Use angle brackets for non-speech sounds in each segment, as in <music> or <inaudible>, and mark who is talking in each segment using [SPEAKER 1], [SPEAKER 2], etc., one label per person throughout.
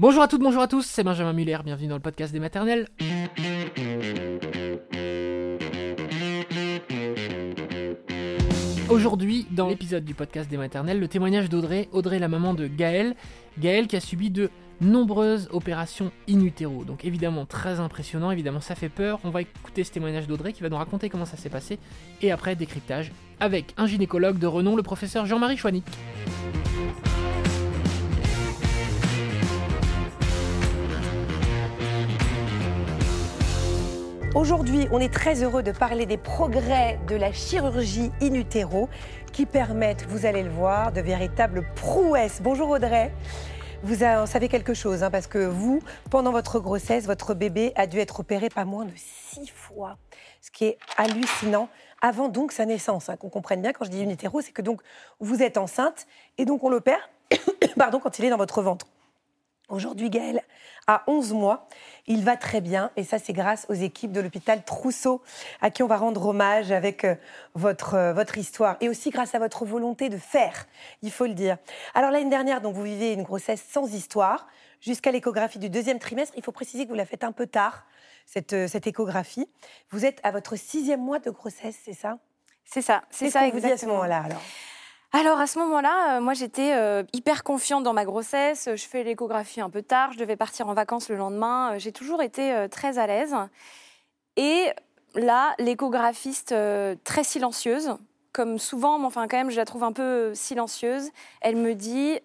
[SPEAKER 1] Bonjour à toutes, bonjour à tous, c'est Benjamin Muller, bienvenue dans le podcast des maternelles. Aujourd'hui, dans l'épisode du podcast des maternelles, le témoignage d'Audrey, Audrey la maman de Gaël, Gaël qui a subi de nombreuses opérations in utero. Donc évidemment très impressionnant, évidemment ça fait peur. On va écouter ce témoignage d'Audrey qui va nous raconter comment ça s'est passé et après décryptage avec un gynécologue de renom, le professeur Jean-Marie Chouanic.
[SPEAKER 2] Aujourd'hui, on est très heureux de parler des progrès de la chirurgie in utero qui permettent, vous allez le voir, de véritables prouesses. Bonjour Audrey. Vous en savez quelque chose, hein, parce que vous, pendant votre grossesse, votre bébé a dû être opéré pas moins de six fois, ce qui est hallucinant, avant donc sa naissance. Hein, qu'on comprenne bien, quand je dis in utero, c'est que donc vous êtes enceinte, et donc on l'opère, <coughs> pardon, quand il est dans votre ventre. Aujourd'hui, Gaël a 11 mois. Il va très bien et ça, c'est grâce aux équipes de l'hôpital Trousseau à qui on va rendre hommage avec euh, votre, euh, votre histoire et aussi grâce à votre volonté de faire, il faut le dire. Alors l'année dernière, donc, vous vivez une grossesse sans histoire jusqu'à l'échographie du deuxième trimestre. Il faut préciser que vous la faites un peu tard, cette, euh, cette échographie. Vous êtes à votre sixième mois de grossesse, c'est ça?
[SPEAKER 3] C'est ça, c'est
[SPEAKER 2] ça. vous dit à ce moment-là alors?
[SPEAKER 3] Alors à ce moment-là, euh, moi j'étais euh, hyper confiante dans ma grossesse. Je fais l'échographie un peu tard, je devais partir en vacances le lendemain. Euh, j'ai toujours été très à l'aise. Et là, l'échographiste très silencieuse, comme souvent, mais enfin quand même, je la trouve un peu silencieuse. Elle me dit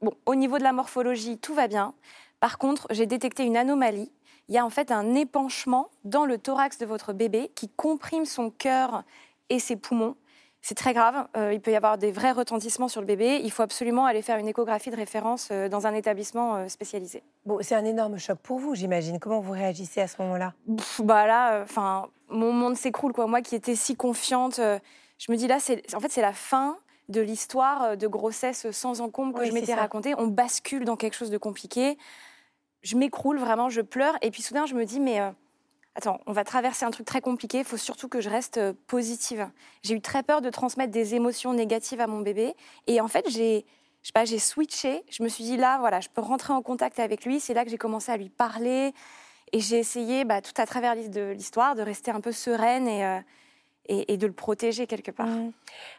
[SPEAKER 3] bon, au niveau de la morphologie, tout va bien. Par contre, j'ai détecté une anomalie. Il y a en fait un épanchement dans le thorax de votre bébé qui comprime son cœur et ses poumons c'est très grave. Euh, il peut y avoir des vrais retentissements sur le bébé. Il faut absolument aller faire une échographie de référence euh, dans un établissement euh, spécialisé.
[SPEAKER 2] Bon, c'est un énorme choc pour vous, j'imagine. Comment vous réagissez à ce moment-là?
[SPEAKER 3] Bah là, enfin, mon monde s'écroule quoi. Moi qui étais si confiante, je me dis là, c'est en fait c'est la fin de l'histoire de grossesse sans encombre que je m'étais racontée. On bascule dans quelque chose de compliqué. Je m'écroule vraiment, je pleure et puis soudain je me dis mais attends, on va traverser un truc très compliqué, il faut surtout que je reste euh, positive. J'ai eu très peur de transmettre des émotions négatives à mon bébé. Et en fait, j'ai, j'ai switché. Je me suis dit, là, voilà, je peux rentrer en contact avec lui. C'est là que j'ai commencé à lui parler. Et j'ai essayé, bah, tout à travers l'histoire, de rester un peu sereine et, euh, et, de le protéger quelque part. Mmh.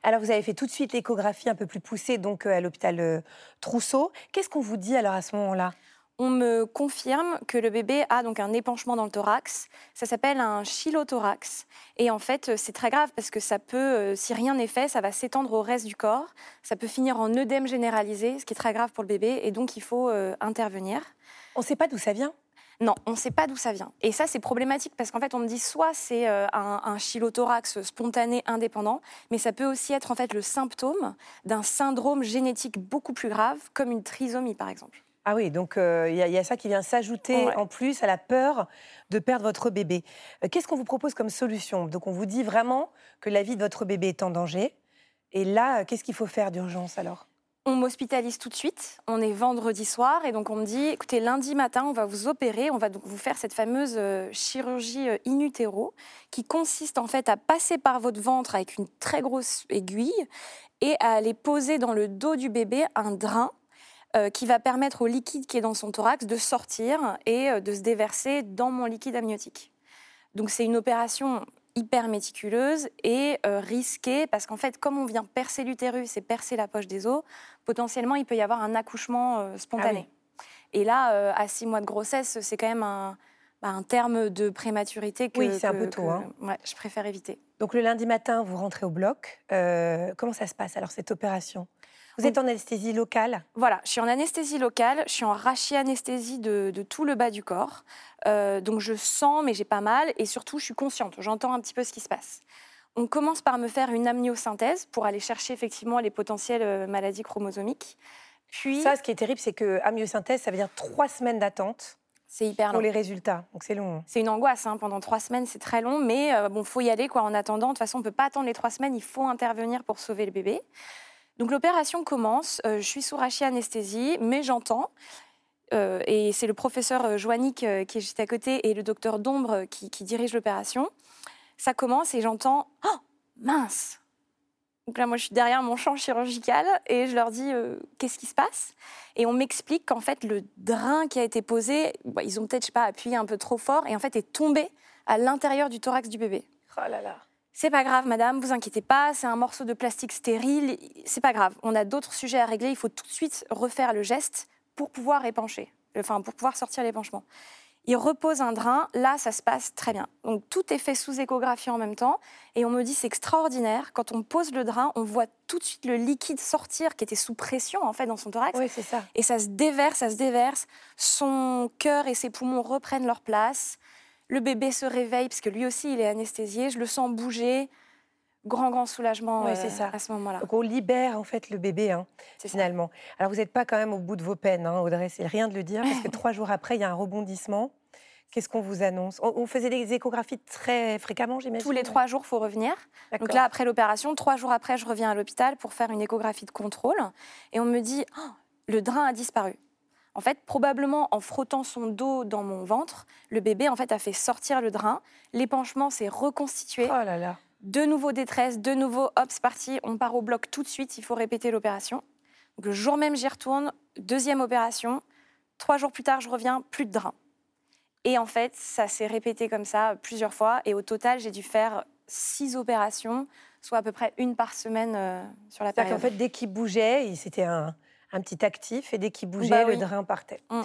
[SPEAKER 2] Alors, vous avez fait tout de suite l'échographie un peu plus poussée, donc euh, à l'hôpital Trousseau. Qu'est-ce qu'on vous dit alors à ce moment-là?
[SPEAKER 3] On me confirme que le bébé a donc un épanchement dans le thorax. Ça s'appelle un chylothorax. Et en fait, c'est très grave parce que ça peut, euh, si rien n'est fait, ça va s'étendre au reste du corps. Ça peut finir en œdème généralisé, ce qui est très grave pour le bébé. Et donc, il faut euh, intervenir.
[SPEAKER 2] On ne sait pas d'où ça vient?
[SPEAKER 3] Non, on ne sait pas d'où ça vient. Et ça, c'est problématique parce qu'en fait, on me dit soit c'est euh, un, un, chylothorax spontané indépendant, mais ça peut aussi être en fait le symptôme d'un syndrome génétique beaucoup plus grave, comme une trisomie par exemple.
[SPEAKER 2] Ah oui, donc euh, il y, a ça qui vient s'ajouter en plus à la peur de perdre votre bébé. Euh, qu'est-ce qu'on vous propose comme solution? Donc on vous dit vraiment que la vie de votre bébé est en danger. Et là, qu'est-ce qu'il faut faire d'urgence alors?
[SPEAKER 3] On m'hospitalise tout de suite. On est vendredi soir et donc on me dit écoutez, lundi matin, on va vous opérer. On va donc vous faire cette fameuse euh, chirurgie in utero qui consiste en fait à passer par votre ventre avec une très grosse aiguille et à aller poser dans le dos du bébé un drain euh, qui va permettre au liquide qui est dans son thorax de sortir et euh, de se déverser dans mon liquide amniotique. Donc c'est une opération hyper méticuleuse et euh, risquée parce qu'en fait, comme on vient percer l'utérus et percer la poche des os, potentiellement il peut y avoir un accouchement spontané. Ah et là, à six mois de grossesse, c'est quand même un, bah, terme de prématurité que,
[SPEAKER 2] oui, c'est un peu tôt. Hein.
[SPEAKER 3] je préfère éviter.
[SPEAKER 2] Donc le lundi matin, vous rentrez au bloc. comment ça se passe alors cette opération? Vous êtes en anesthésie locale
[SPEAKER 3] Voilà, je suis en anesthésie locale, je suis en rachianesthésie de, de tout le bas du corps. Euh, donc je sens, mais j'ai pas mal, et surtout je suis consciente, j'entends un petit peu ce qui se passe. On commence par me faire une amniosynthèse pour aller chercher effectivement les potentielles euh, maladies chromosomiques.
[SPEAKER 2] Puis ça, ce qui est terrible, c'est que amniosynthèse, ça veut dire trois semaines d'attente.
[SPEAKER 3] C'est hyper long.
[SPEAKER 2] Pour les résultats, donc c'est long.
[SPEAKER 3] C'est une angoisse, hein. pendant trois semaines, c'est très long, mais euh, bon, faut y aller quoi. En attendant, de toute façon, on peut pas attendre les trois semaines, il faut intervenir pour sauver le bébé. Donc l'opération commence, euh, je suis sous rachis-anesthésie, mais j'entends. Euh, et c'est le professeur euh, Joannick qui est juste à côté et le docteur Dombre qui, dirige l'opération. Ça commence et j'entends Oh, mince Donc là, moi, je suis derrière mon champ chirurgical et je leur dis qu'est-ce qui se passe? Et on m'explique qu'en fait, le drain qui a été posé, bah, ils ont peut-être, pas, appuyé un peu trop fort et en fait est tombé à l'intérieur du thorax du bébé.
[SPEAKER 2] Oh là là.
[SPEAKER 3] C'est pas grave, madame, vous inquiétez pas, c'est un morceau de plastique stérile, c'est pas grave. On a d'autres sujets à régler, il faut tout de suite refaire le geste pour pouvoir épancher, enfin pour pouvoir sortir l'épanchement. Il repose un drain, là ça se passe très bien. Donc tout est fait sous échographie en même temps et on me dit c'est extraordinaire. Quand on pose le drain, on voit tout de suite le liquide sortir qui était sous pression en fait dans son thorax.
[SPEAKER 2] Oui, c'est ça.
[SPEAKER 3] Et ça se déverse, ça se déverse. Son cœur et ses poumons reprennent leur place. Le bébé se réveille parce que lui aussi il est anesthésié. Je le sens bouger. Grand, grand soulagement
[SPEAKER 2] Oui,
[SPEAKER 3] euh,
[SPEAKER 2] c'est ça.
[SPEAKER 3] à ce moment-là.
[SPEAKER 2] Donc on libère en fait le bébé, hein,
[SPEAKER 3] ça.
[SPEAKER 2] finalement. Alors vous n'êtes pas quand même au bout de vos peines, hein, Audrey, c'est rien de le dire, parce que <laughs> trois jours après, il y a un rebondissement. Qu'est-ce qu'on vous annonce? On, faisait des échographies très fréquemment, j'imagine?
[SPEAKER 3] Tous les trois jours, faut revenir. Donc là, après l'opération, trois jours après, je reviens à l'hôpital pour faire une échographie de contrôle. Et on me dit, Oh, le drain a disparu. En fait, probablement en frottant son dos dans mon ventre, le bébé en fait a fait sortir le drain. L'épanchement s'est reconstitué.
[SPEAKER 2] Oh là là.
[SPEAKER 3] De nouveau détresse, de nouveau, hop, c'est parti, on part au bloc tout de suite, il faut répéter l'opération. Donc le jour même, j'y retourne, deuxième opération. Trois jours plus tard, je reviens, plus de drain. Et en fait, ça s'est répété comme ça plusieurs fois. Et au total, j'ai dû faire six opérations, soit à peu près une par semaine euh, sur la période.
[SPEAKER 2] qu'en fait, dès qu'il bougeait, c'était un, un petit actif, et dès qu'il bougeait,
[SPEAKER 3] Bah
[SPEAKER 2] le drain partait.
[SPEAKER 3] Mm.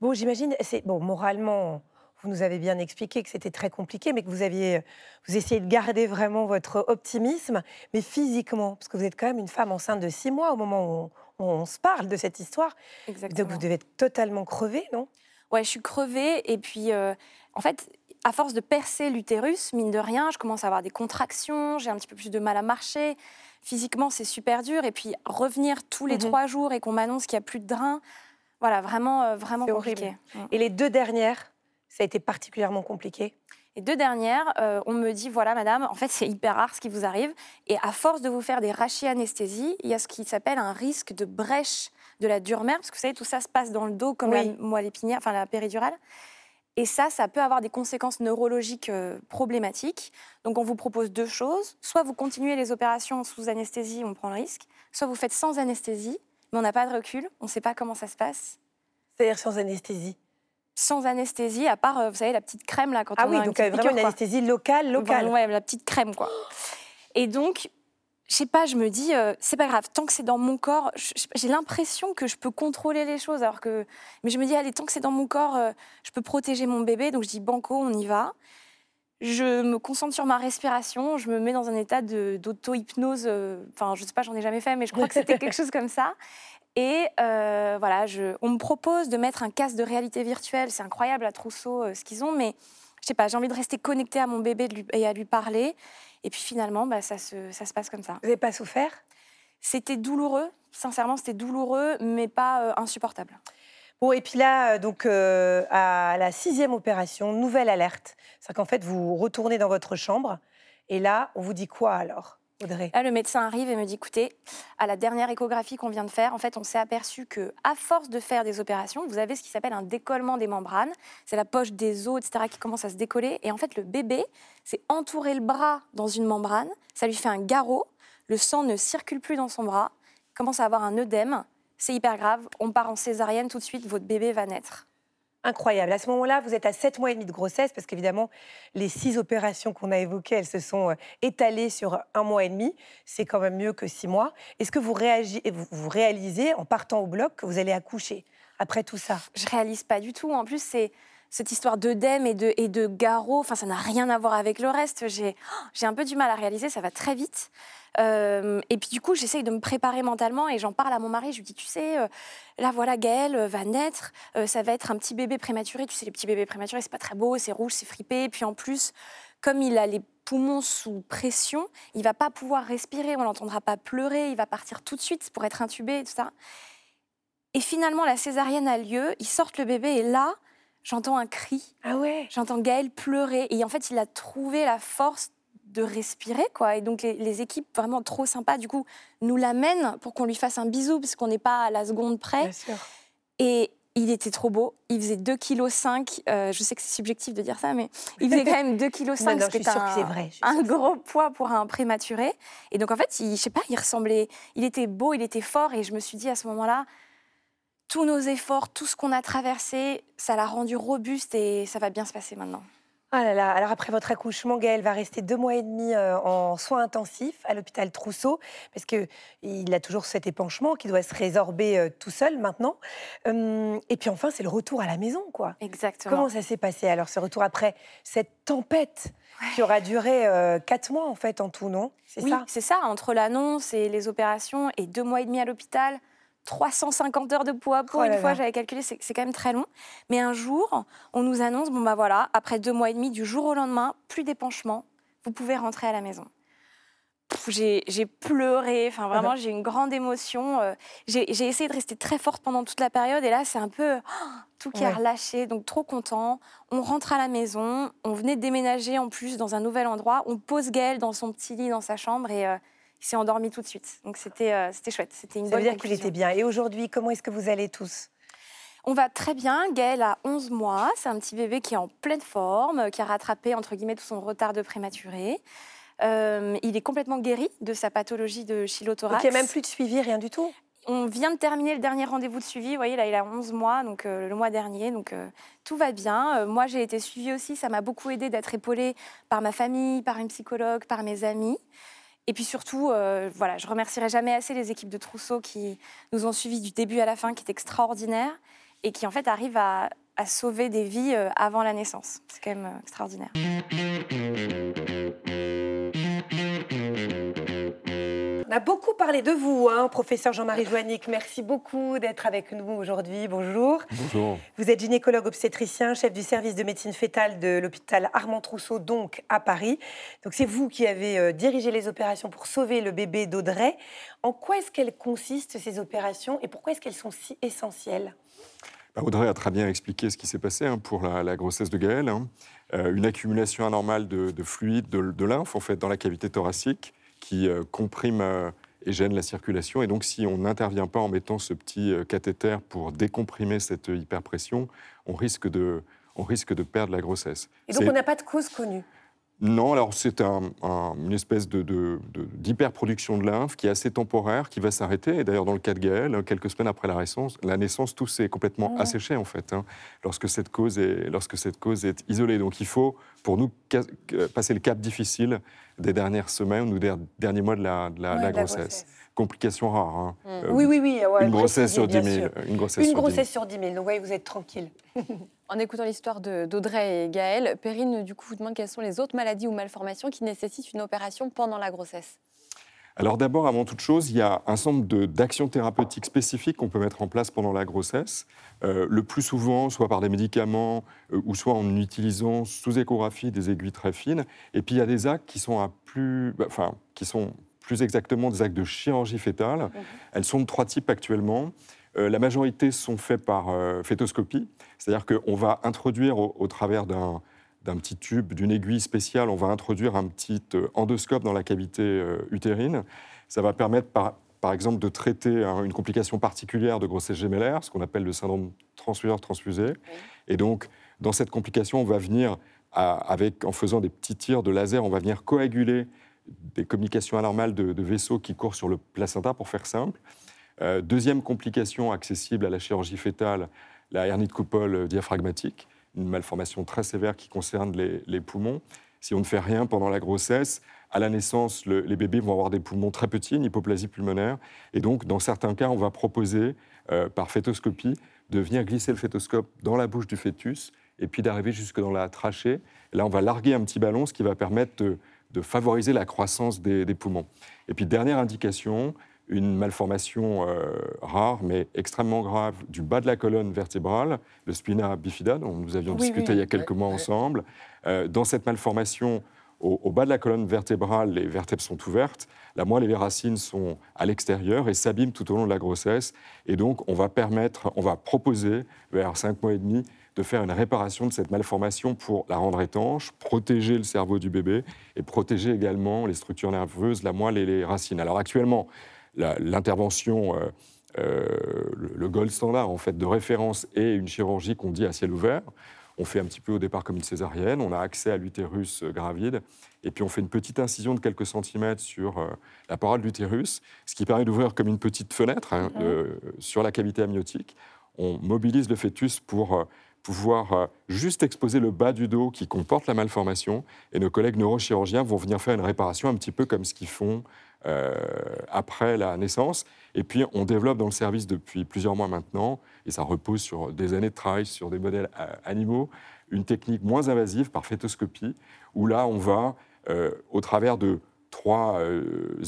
[SPEAKER 2] Bon, j'imagine, c'est bon, moralement, vous nous avez bien expliqué que c'était très compliqué, mais que vous aviez, vous essayez de garder vraiment votre optimisme, mais physiquement, parce que vous êtes quand même une femme enceinte de six mois au moment où on, où on se parle de cette histoire,
[SPEAKER 3] Exactement.
[SPEAKER 2] donc vous devez être totalement crevée, non?
[SPEAKER 3] Ouais, je suis crevée. Et puis, euh, en fait, à force de percer l'utérus, mine de rien, je commence à avoir des contractions, j'ai un petit peu plus de mal à marcher. Physiquement, c'est super dur. Et puis, revenir tous les
[SPEAKER 2] Mhm.
[SPEAKER 3] trois jours et qu'on m'annonce qu'il n'y a plus de drain, voilà, vraiment, euh, vraiment compliqué. Mm.
[SPEAKER 2] Et les deux dernières, ça a été particulièrement compliqué?
[SPEAKER 3] Et deux dernières, euh, on me dit voilà, madame, en fait, c'est hyper rare ce qui vous arrive. Et à force de vous faire des rachianesthésies, il y a ce qui s'appelle un risque de brèche de la dure mère, parce que vous savez, tout ça se passe dans le dos comme
[SPEAKER 2] Oui.
[SPEAKER 3] la moelle épinière, enfin la péridurale. Et ça, ça peut avoir des conséquences neurologiques euh, problématiques. Donc, on vous propose deux choses. Soit vous continuez les opérations sous anesthésie, on prend le risque. Soit vous faites sans anesthésie, mais on n'a pas de recul, on ne sait pas comment ça se passe.
[SPEAKER 2] C'est-à-dire sans anesthésie.
[SPEAKER 3] Sans anesthésie, à part, euh, vous savez, la petite crème là, quand
[SPEAKER 2] Ah
[SPEAKER 3] on
[SPEAKER 2] oui,
[SPEAKER 3] a une petite
[SPEAKER 2] euh, vraiment
[SPEAKER 3] piqûre,
[SPEAKER 2] une anesthésie locale, locale.
[SPEAKER 3] Vraiment, ouais, la petite crème, quoi. Et donc, je sais pas, je me dis, euh, c'est pas grave, tant que c'est dans mon corps, j'ai l'impression que je peux contrôler les choses, alors que. Mais je me dis, allez, tant que c'est dans mon corps, euh, je peux protéger mon bébé, donc je dis, banco, on y va. Je me concentre sur ma respiration, je me mets dans un état d'auto-hypnose. euh, Enfin, je sais pas, j'en ai jamais fait, mais je crois que c'était <laughs> quelque chose comme ça. Et voilà, je, on me propose de mettre un casque de réalité virtuelle. C'est incroyable à Trousseau ce qu'ils ont, mais je sais pas, j'ai envie de rester connectée à mon bébé de lui- et à lui parler. Et puis finalement, bah, ça, se, ça se passe comme ça.
[SPEAKER 2] Vous n'avez pas souffert?
[SPEAKER 3] C'était douloureux, sincèrement, c'était douloureux, mais pas euh, insupportable.
[SPEAKER 2] Bon, et puis là, euh, donc, euh, à la sixième opération, nouvelle alerte. C'est qu'en fait, vous retournez dans votre chambre, et là, on vous dit quoi alors,
[SPEAKER 3] Le médecin arrive et me dit écoutez, à la dernière échographie qu'on vient de faire, en fait, on s'est aperçu que, à force de faire des opérations, vous avez ce qui s'appelle un décollement des membranes. C'est la poche des os, etc., qui commence à se décoller. Et en fait, le bébé s'est entouré le bras dans une membrane. Ça lui fait un garrot. Le sang ne circule plus dans son bras. Il commence à avoir un œdème. C'est hyper grave. On part en césarienne tout de suite. Votre bébé va naître.
[SPEAKER 2] Incroyable. À ce moment-là, vous êtes à 7 mois et demi de grossesse, parce qu'évidemment, les six opérations qu'on a évoquées, elles se sont euh, étalées sur un mois et demi. C'est quand même mieux que six mois. Est-ce que vous, réagi- vous, vous réalisez, en partant au bloc, que vous allez accoucher après tout ça?
[SPEAKER 3] Je réalise pas du tout. En plus, c'est cette histoire d'œdème et de, et de garrot. Ça n'a rien à voir avec le reste. J'ai oh, j'ai un peu du mal à réaliser. Ça va très vite. Euh, et puis du coup, j'essaye de me préparer mentalement et j'en parle à mon mari. Je lui dis, tu sais, euh, là voilà, Gaël euh, va naître. Euh, ça va être un petit bébé prématuré. Tu sais, les petits bébés prématurés, c'est pas très beau, c'est rouge, c'est fripé. Et puis en plus, comme il a les poumons sous pression, il va pas pouvoir respirer. On l'entendra pas pleurer. Il va partir tout de suite pour être intubé et tout ça. Et finalement, la césarienne a lieu. Ils sortent le bébé et là, j'entends un cri.
[SPEAKER 2] Ah ouais
[SPEAKER 3] J'entends Gaël pleurer. Et en fait, il a trouvé la force de respirer, quoi. Et donc, les, les équipes vraiment trop sympas, du coup, nous l'amènent pour qu'on lui fasse un bisou, parce qu'on n'est pas à la seconde près.
[SPEAKER 2] Bien sûr.
[SPEAKER 3] Et il était trop beau. Il faisait 2,5 kg. Euh, je sais que c'est subjectif de dire ça, mais il faisait quand même 2,5 kg. <laughs>
[SPEAKER 2] c'est un, vrai.
[SPEAKER 3] un gros poids pour un prématuré. Et donc, en fait, il, je sais pas, il ressemblait. Il était beau, il était fort. Et je me suis dit à ce moment-là, tous nos efforts, tout ce qu'on a traversé, ça l'a rendu robuste et ça va bien se passer maintenant.
[SPEAKER 2] Ah là là, alors après votre accouchement, Gaël va rester deux mois et demi euh, en soins intensifs à l'hôpital Trousseau, parce qu'il a toujours cet épanchement qui doit se résorber euh, tout seul maintenant. Hum, et puis enfin, c'est le retour à la maison, quoi.
[SPEAKER 3] Exactement.
[SPEAKER 2] Comment ça s'est passé alors, ce retour après cette tempête qui aura duré euh, quatre mois en fait en tout, non?
[SPEAKER 3] C'est oui, c'est ça, entre l'annonce et les opérations et deux mois et demi à l'hôpital. 350 heures de poids pour oh une fois, j'avais calculé, c'est quand même très long. Mais un jour, on nous annonce, bon bah voilà, après deux mois et demi, du jour au lendemain, plus d'épanchement, vous pouvez rentrer à la maison. J'ai pleuré, enfin vraiment, <laughs> j'ai une grande émotion. Euh, j'ai essayé de rester très forte pendant toute la période et là, c'est un peu oh, tout qui a relâché, donc trop content. On rentre à la maison, on venait de déménager en plus dans un nouvel endroit, on pose Gaël dans son petit lit dans sa chambre et... Euh, il s'est endormi tout de suite. Donc c'était euh, c'était chouette. C'était
[SPEAKER 2] une Ça veut dire qu'il était bien. Et aujourd'hui, comment est-ce que vous allez tous?
[SPEAKER 3] On va très bien. Gaël a 11 mois. C'est un petit bébé qui est en pleine forme, qui a rattrapé entre guillemets tout son retard de prématuré. Euh, il est complètement guéri de sa pathologie de chylothorax.
[SPEAKER 2] Donc il n'y a même plus de suivi, rien du tout?
[SPEAKER 3] On vient de terminer le dernier rendez-vous de suivi. Vous voyez, là, il a 11 mois, donc euh, le mois dernier. Donc tout va bien. moi, j'ai été suivie aussi. Ça m'a beaucoup aidé d'être épaulée par ma famille, par une psychologue, par mes amis. Et puis surtout, euh, voilà, je remercierai jamais assez les équipes de Trousseau qui nous ont suivis du début à la fin, qui est extraordinaire et qui en fait arrivent à, sauver des vies euh, avant la naissance. C'est quand même euh, extraordinaire.
[SPEAKER 2] On a beaucoup parlé de vous, hein, professeur Jean-Marie Joannick. Merci beaucoup d'être avec nous aujourd'hui. Bonjour.
[SPEAKER 4] Bonjour.
[SPEAKER 2] Vous êtes gynécologue obstétricien, chef du service de médecine fétale de l'hôpital Armand Trousseau, donc à Paris. Donc c'est vous qui avez euh, dirigé les opérations pour sauver le bébé d'Audrey. En quoi est-ce qu'elles consistent ces opérations et pourquoi est-ce qu'elles sont si essentielles?
[SPEAKER 4] Bah, Audrey a très bien expliqué ce qui s'est passé hein, pour la, grossesse de Gaël. Hein. Euh, une accumulation anormale de, fluide, de, de, lymphe en fait dans la cavité thoracique qui euh, comprime euh, et gêne la circulation. Et donc, si on n'intervient pas en mettant ce petit euh, cathéter pour décomprimer cette hyperpression, on risque de, on risque de perdre la grossesse.
[SPEAKER 2] Et donc, on n'a pas de cause connue
[SPEAKER 4] non, alors c'est une espèce d'hyperproduction de, de, lymphe qui est assez temporaire, qui va s'arrêter. Et d'ailleurs, dans le cas de Gaël, quelques semaines après la naissance, la naissance tout s'est complètement asséché, en fait, hein, lorsque, cette cause est, lorsque cette cause est isolée. Donc il faut, pour nous, passer le cap difficile des dernières semaines ou des derniers mois de la, grossesse. Complications rares. Hein.
[SPEAKER 2] Mmh. Euh, oui, oui, oui.
[SPEAKER 4] une, grossesse sur 10 000,
[SPEAKER 2] une grossesse une grossesse sur 10 000. Donc, voyez, vous êtes tranquille. <laughs>
[SPEAKER 5] En écoutant l'histoire d'Audrey et Gaël, Perrine, du coup, vous demande quelles sont les autres maladies ou malformations qui nécessitent une opération pendant la grossesse.
[SPEAKER 4] Alors d'abord, avant toute chose, il y a un nombre d'actions thérapeutiques spécifiques qu'on peut mettre en place pendant la grossesse, euh, le plus souvent soit par des médicaments euh, ou soit en utilisant sous échographie des aiguilles très fines. Et puis il y a des actes qui sont, à plus, bah, enfin, qui sont plus exactement des actes de chirurgie fétale. Mhm. Elles sont de trois types actuellement. Euh, la majorité sont faits par euh, fétoscopie, c'est-à-dire qu'on va introduire au, travers d'un petit tube, d'une aiguille spéciale, on va introduire un petit euh, endoscope dans la cavité utérine. Ça va permettre, par, exemple, de traiter une complication particulière de grossesse gémellaire, ce qu'on appelle le syndrome transfuseur-transfusé. Et donc, dans cette complication, on va venir, avec, en faisant des petits tirs de laser, on va venir coaguler des communications anormales de, vaisseaux qui courent sur le placenta, pour faire simple. Euh, deuxième complication accessible à la chirurgie fétale, la hernie de coupole diaphragmatique, une malformation très sévère qui concerne les, poumons. Si on ne fait rien pendant la grossesse, à la naissance, les bébés vont avoir des poumons très petits, une hypoplasie pulmonaire. Et donc, dans certains cas, on va proposer, euh, par fétoscopie, de venir glisser le fétoscope dans la bouche du fœtus et puis d'arriver jusque dans la trachée. là, on va larguer un petit ballon, ce qui va permettre de, favoriser la croissance des, des, poumons. Et puis, dernière indication, une malformation euh, rare mais extrêmement grave du bas de la colonne vertébrale, le spina bifida, dont nous avions discuté il y a quelques mois ensemble. Euh, dans cette malformation, au, bas de la colonne vertébrale, les vertèbres sont ouvertes, la moelle et les racines sont à l'extérieur et s'abîment tout au long de la grossesse. Et donc, on va permettre, on va proposer, vers 5 mois et demi, de faire une réparation de cette malformation pour la rendre étanche, protéger le cerveau du bébé et protéger également les structures nerveuses, la moelle et les racines. Alors actuellement, l'intervention euh, euh, le, le gold standard en fait de référence est une chirurgie qu'on dit à ciel ouvert. On fait un petit peu au départ comme une césarienne, on a accès à l'utérus euh, gravide, et puis on fait une petite incision de quelques centimètres sur la parole de l'utérus, ce qui permet d'ouvrir comme une petite fenêtre hein, euh, sur la cavité amniotique. On mobilise le fœtus pour pouvoir euh, juste exposer le bas du dos qui comporte la malformation, et nos collègues neurochirurgiens vont venir faire une réparation un petit peu comme ce qu'ils font euh, après la naissance. Et puis on développe dans le service depuis plusieurs mois maintenant, et ça repose sur des années de travail sur des modèles euh, animaux, une technique moins invasive par fétoscopie, où là on va, au travers de trois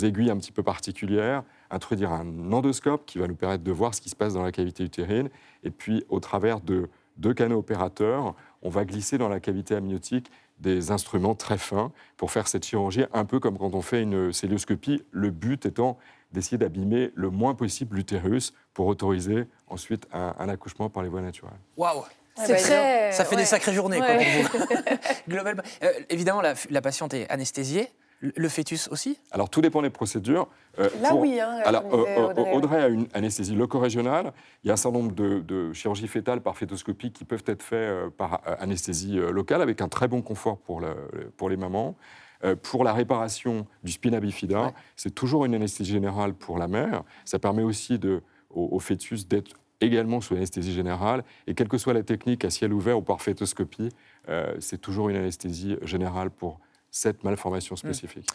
[SPEAKER 4] aiguilles un petit peu particulières, introduire un endoscope qui va nous permettre de voir ce qui se passe dans la cavité utérine, et puis au travers de deux canaux opérateurs, on va glisser dans la cavité amniotique des instruments très fins pour faire cette chirurgie un peu comme quand on fait une célioscopie, le but étant d'essayer d'abîmer le moins possible l'utérus pour autoriser ensuite un, un accouchement par les voies naturelles.
[SPEAKER 6] Waouh
[SPEAKER 5] C'est très.
[SPEAKER 6] Ça fait
[SPEAKER 5] ouais.
[SPEAKER 6] des sacrées journées, quoi,
[SPEAKER 5] Ouais.
[SPEAKER 6] pour vous. <laughs> Globalement. Euh, évidemment, la, la patiente est anesthésiée. Le, fœtus aussi
[SPEAKER 4] Alors tout dépend des procédures. Euh,
[SPEAKER 2] Là,
[SPEAKER 4] pour-
[SPEAKER 2] oui. Hein,
[SPEAKER 4] Alors, euh, euh,
[SPEAKER 2] Audrey.
[SPEAKER 4] Audrey a une anesthésie loco-régionale. Il y a un certain nombre de, de chirurgies fétales par fétoscopie qui peuvent être faites par anesthésie locale avec un très bon confort pour, le- pour les mamans. Euh, pour la réparation du spina bifida,
[SPEAKER 6] Ouais.
[SPEAKER 4] c'est toujours une anesthésie générale pour la mère. Ça permet aussi de, au, au fœtus d'être également sous anesthésie générale. Et quelle que soit la technique, à ciel ouvert ou par fétoscopie, euh, c'est toujours une anesthésie générale pour cette malformation spécifique.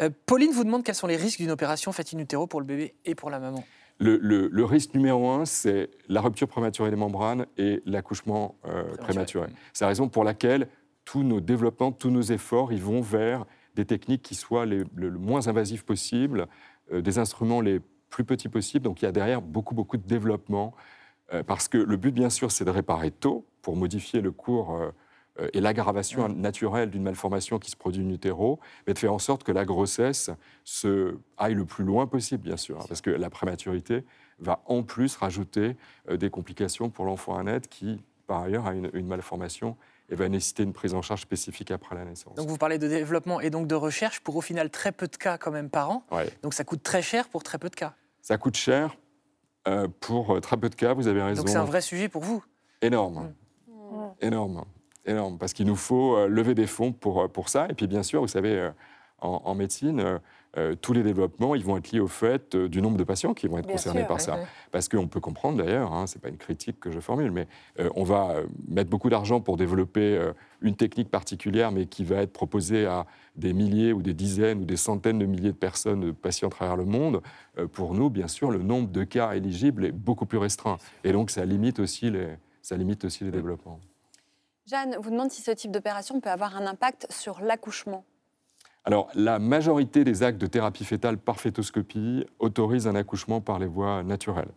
[SPEAKER 6] Euh, Pauline vous demande quels sont les risques d'une opération faite in utero pour le bébé et pour la maman.
[SPEAKER 4] Le, le- le risque numéro un, c'est la rupture prématurée des membranes et l'accouchement euh,
[SPEAKER 6] Prématuré.
[SPEAKER 4] prématuré. C'est la raison pour laquelle tous nos développements, tous nos efforts, ils vont vers des techniques qui soient les- le, le moins invasives possible, euh, des instruments les plus petits possibles. Donc il y a derrière beaucoup, beaucoup de développement. euh, parce que le but, bien sûr, c'est de réparer tôt pour modifier le cours et l'aggravation naturelle d'une malformation qui se produit in utero, mais de faire en sorte que la grossesse se aille le plus loin possible, bien sûr, hein, parce que la prématurité va en plus rajouter euh, des complications pour l'enfant à naître qui, par ailleurs, a une, une malformation et va nécessiter une prise en charge spécifique après la naissance.
[SPEAKER 6] Donc vous parlez de développement et donc de recherche pour au final très peu de cas quand même par an.
[SPEAKER 4] Ouais.
[SPEAKER 6] Donc ça coûte très cher pour très peu de cas.
[SPEAKER 4] Ça coûte cher euh, pour euh, très peu de cas, vous avez raison.
[SPEAKER 6] Donc c'est un vrai sujet pour vous.
[SPEAKER 4] Énorme. Énorme. Énorme. Parce qu'il nous faut euh, lever des fonds pour, euh, pour ça. Et puis, bien sûr, vous savez, euh, en, en médecine, euh, tous les développements, ils vont être liés au fait euh, du nombre de patients qui vont être
[SPEAKER 2] Bien
[SPEAKER 4] concernés
[SPEAKER 2] sûr,
[SPEAKER 4] par ça. Parce qu'on peut comprendre d'ailleurs, hein, ce n'est pas une critique que je formule, mais euh, on va mettre beaucoup d'argent pour développer une technique particulière, mais qui va être proposée à des milliers ou des dizaines ou des centaines de milliers de personnes, de patients à travers le monde. Pour nous, bien sûr, le nombre de cas éligibles est beaucoup plus restreint. Et donc, ça limite aussi les, ça limite aussi les développements.
[SPEAKER 5] Jeanne vous demande si ce type d'opération peut avoir un impact sur l'accouchement.
[SPEAKER 4] Alors, la majorité des actes de thérapie fétale par fétoscopie autorisent un accouchement par les voies naturelles.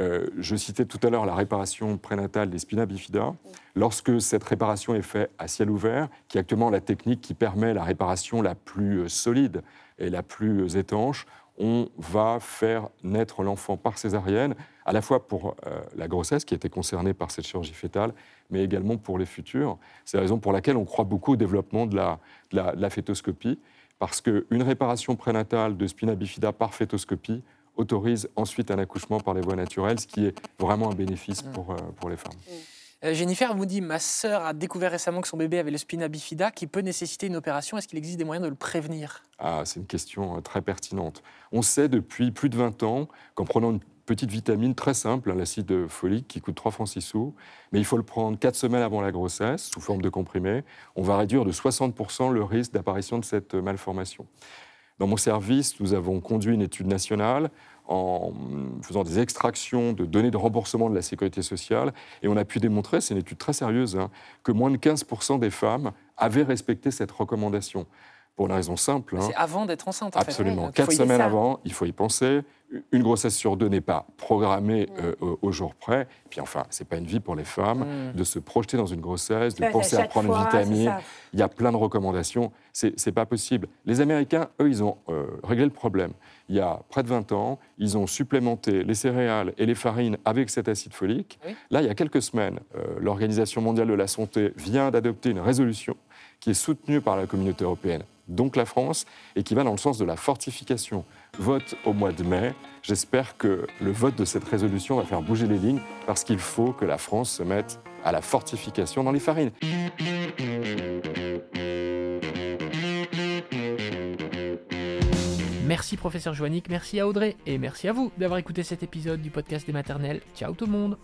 [SPEAKER 4] Euh, je citais tout à l'heure la réparation prénatale des spina bifida. Lorsque cette réparation est faite à ciel ouvert, qui est actuellement la technique qui permet la réparation la plus solide et la plus étanche, on va faire naître l'enfant par césarienne, à la fois pour euh, la grossesse qui était concernée par cette chirurgie fétale, mais également pour les futurs. C'est la raison pour laquelle on croit beaucoup au développement de la, de la, de la fétoscopie, parce qu'une réparation prénatale de spina bifida par fétoscopie autorise ensuite un accouchement par les voies naturelles, ce qui est vraiment un bénéfice pour, euh, pour les femmes.
[SPEAKER 6] Euh, Jennifer vous dit Ma sœur a découvert récemment que son bébé avait le spina bifida qui peut nécessiter une opération. Est-ce qu'il existe des moyens de le prévenir?
[SPEAKER 4] Ah, c'est une question euh, très pertinente. On sait depuis plus de 20 ans qu'en prenant une petite vitamine très simple, hein, l'acide folique, qui coûte 3 francs 6 sous, mais il faut le prendre 4 semaines avant la grossesse, sous forme de comprimé, on va réduire de 60% le risque d'apparition de cette malformation. Dans mon service, nous avons conduit une étude nationale en faisant des extractions de données de remboursement de la sécurité sociale, et on a pu démontrer, c'est une étude très sérieuse, hein, que moins de 15% des femmes avaient respecté cette recommandation. Pour une raison simple. hein,
[SPEAKER 6] C'est avant d'être enceinte, en fait.
[SPEAKER 4] Absolument. Quatre semaines
[SPEAKER 2] ça.
[SPEAKER 4] avant, il faut y penser. Une grossesse sur deux n'est pas programmée
[SPEAKER 6] Mm.
[SPEAKER 4] euh, au- jour près. Puis enfin, c'est pas une vie pour les femmes
[SPEAKER 6] Mm.
[SPEAKER 4] de se projeter dans une grossesse, de penser à prendre une
[SPEAKER 2] fois, c'est
[SPEAKER 4] vitamine. Il y a plein de recommandations. C'est c'est pas possible. Les Américains, eux, ils ont euh, réglé le problème. Il y a près de 20 ans, ils ont supplémenté les céréales et les farines avec cet acide folique.
[SPEAKER 6] Oui.
[SPEAKER 4] Là, il y a quelques semaines, euh, l'Organisation mondiale de la santé vient d'adopter une résolution qui est soutenue par la communauté européenne donc la France, et qui va dans le sens de la fortification. Vote au mois de mai. J'espère que le vote de cette résolution va faire bouger les lignes, parce qu'il faut que la France se mette à la fortification dans les farines.
[SPEAKER 1] Merci professeur Joannick, merci à Audrey et merci à vous d'avoir écouté cet épisode du podcast des maternelles. Ciao tout le monde